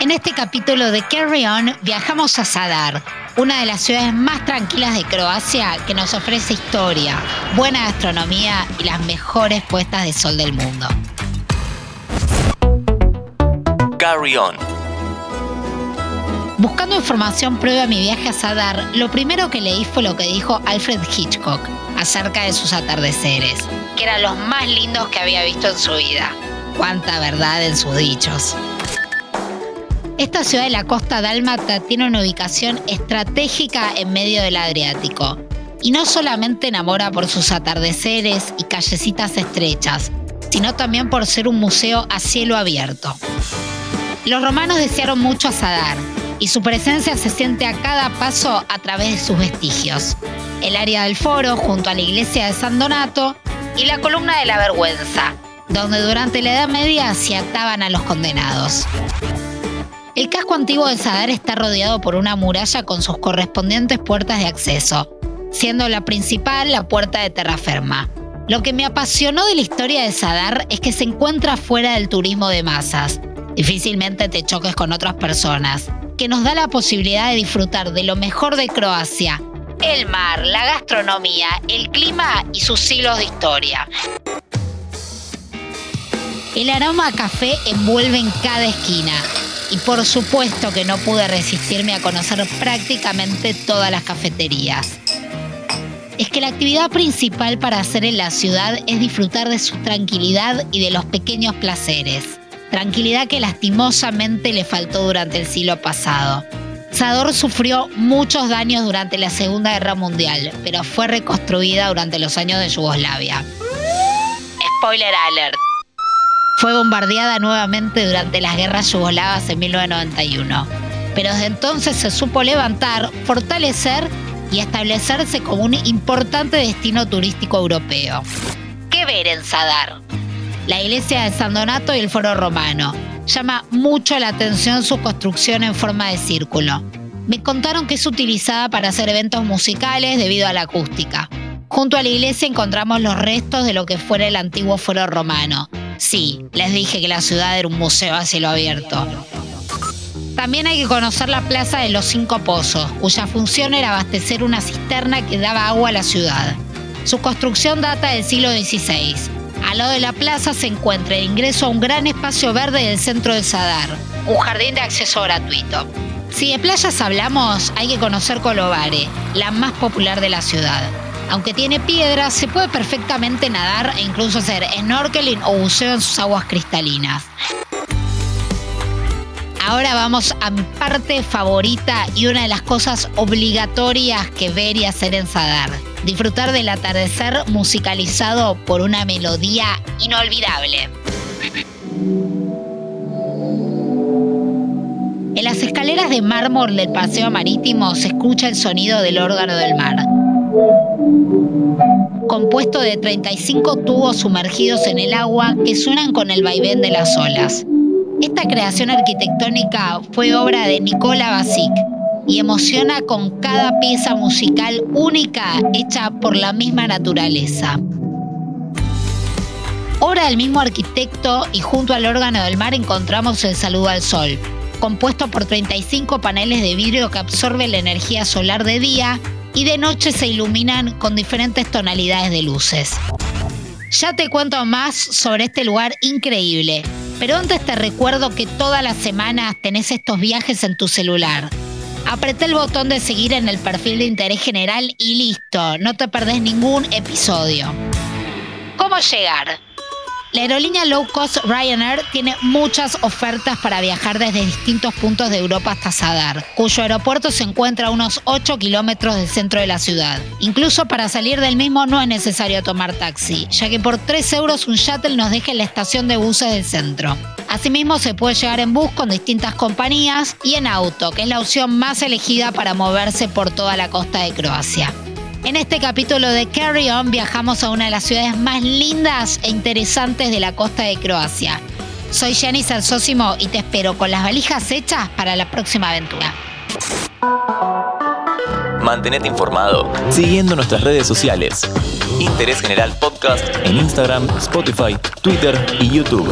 En este capítulo de Carry On viajamos a Zadar, una de las ciudades más tranquilas de Croacia que nos ofrece historia, buena gastronomía y las mejores puestas de sol del mundo. Carry On. Buscando información previa a mi viaje a Zadar, lo primero que leí fue lo que dijo Alfred Hitchcock acerca de sus atardeceres, que eran los más lindos que había visto en su vida. Cuánta verdad en sus dichos. Esta ciudad de la costa dálmata tiene una ubicación estratégica en medio del Adriático. Y no solamente enamora por sus atardeceres y callecitas estrechas, sino también por ser un museo a cielo abierto. Los romanos desearon mucho a Sadar, y su presencia se siente a cada paso a través de sus vestigios. El área del foro, junto a la iglesia de San Donato, y la columna de la vergüenza, donde durante la Edad Media se ataban a los condenados. El casco antiguo de Sadar está rodeado por una muralla con sus correspondientes puertas de acceso, siendo la principal la puerta de terraferma. Lo que me apasionó de la historia de Sadar es que se encuentra fuera del turismo de masas. Difícilmente te choques con otras personas, que nos da la posibilidad de disfrutar de lo mejor de Croacia, el mar, la gastronomía, el clima y sus siglos de historia. El aroma a café envuelve en cada esquina, y por supuesto que no pude resistirme a conocer prácticamente todas las cafeterías. Es que la actividad principal para hacer en la ciudad es disfrutar de su tranquilidad y de los pequeños placeres. Tranquilidad que lastimosamente le faltó durante el siglo pasado. Sador sufrió muchos daños durante la Segunda Guerra Mundial, pero fue reconstruida durante los años de Yugoslavia. Spoiler alert fue bombardeada nuevamente durante las guerras yugoslavas en 1991. Pero desde entonces se supo levantar, fortalecer y establecerse como un importante destino turístico europeo. ¿Qué ver en Sadar? La iglesia de San Donato y el foro romano. Llama mucho la atención su construcción en forma de círculo. Me contaron que es utilizada para hacer eventos musicales debido a la acústica. Junto a la iglesia encontramos los restos de lo que fuera el antiguo foro romano, Sí, les dije que la ciudad era un museo a cielo abierto. También hay que conocer la Plaza de los Cinco Pozos, cuya función era abastecer una cisterna que daba agua a la ciudad. Su construcción data del siglo XVI. Al lado de la plaza se encuentra el ingreso a un gran espacio verde del centro de Sadar, un jardín de acceso gratuito. Si de playas hablamos, hay que conocer Colovare, la más popular de la ciudad. Aunque tiene piedras, se puede perfectamente nadar e incluso hacer snorkeling o buceo en sus aguas cristalinas. Ahora vamos a mi parte favorita y una de las cosas obligatorias que ver y hacer en Sadar. Disfrutar del atardecer musicalizado por una melodía inolvidable. En las escaleras de mármol del paseo marítimo se escucha el sonido del órgano del mar compuesto de 35 tubos sumergidos en el agua que suenan con el vaivén de las olas. Esta creación arquitectónica fue obra de Nicola Basic y emociona con cada pieza musical única hecha por la misma naturaleza. Obra del mismo arquitecto y junto al órgano del mar encontramos el Saludo al Sol, compuesto por 35 paneles de vidrio que absorben la energía solar de día y de noche se iluminan con diferentes tonalidades de luces. Ya te cuento más sobre este lugar increíble, pero antes te recuerdo que todas las semanas tenés estos viajes en tu celular. Apreté el botón de seguir en el perfil de interés general y listo, no te perdés ningún episodio. ¿Cómo llegar? La aerolínea low cost Ryanair tiene muchas ofertas para viajar desde distintos puntos de Europa hasta Sadar, cuyo aeropuerto se encuentra a unos 8 kilómetros del centro de la ciudad. Incluso para salir del mismo no es necesario tomar taxi, ya que por 3 euros un shuttle nos deja en la estación de buses del centro. Asimismo, se puede llegar en bus con distintas compañías y en auto, que es la opción más elegida para moverse por toda la costa de Croacia. En este capítulo de Carry On viajamos a una de las ciudades más lindas e interesantes de la costa de Croacia. Soy Jenny Sosimo y te espero con las valijas hechas para la próxima aventura. Mantenete informado siguiendo nuestras redes sociales. Interés General Podcast en Instagram, Spotify, Twitter y YouTube.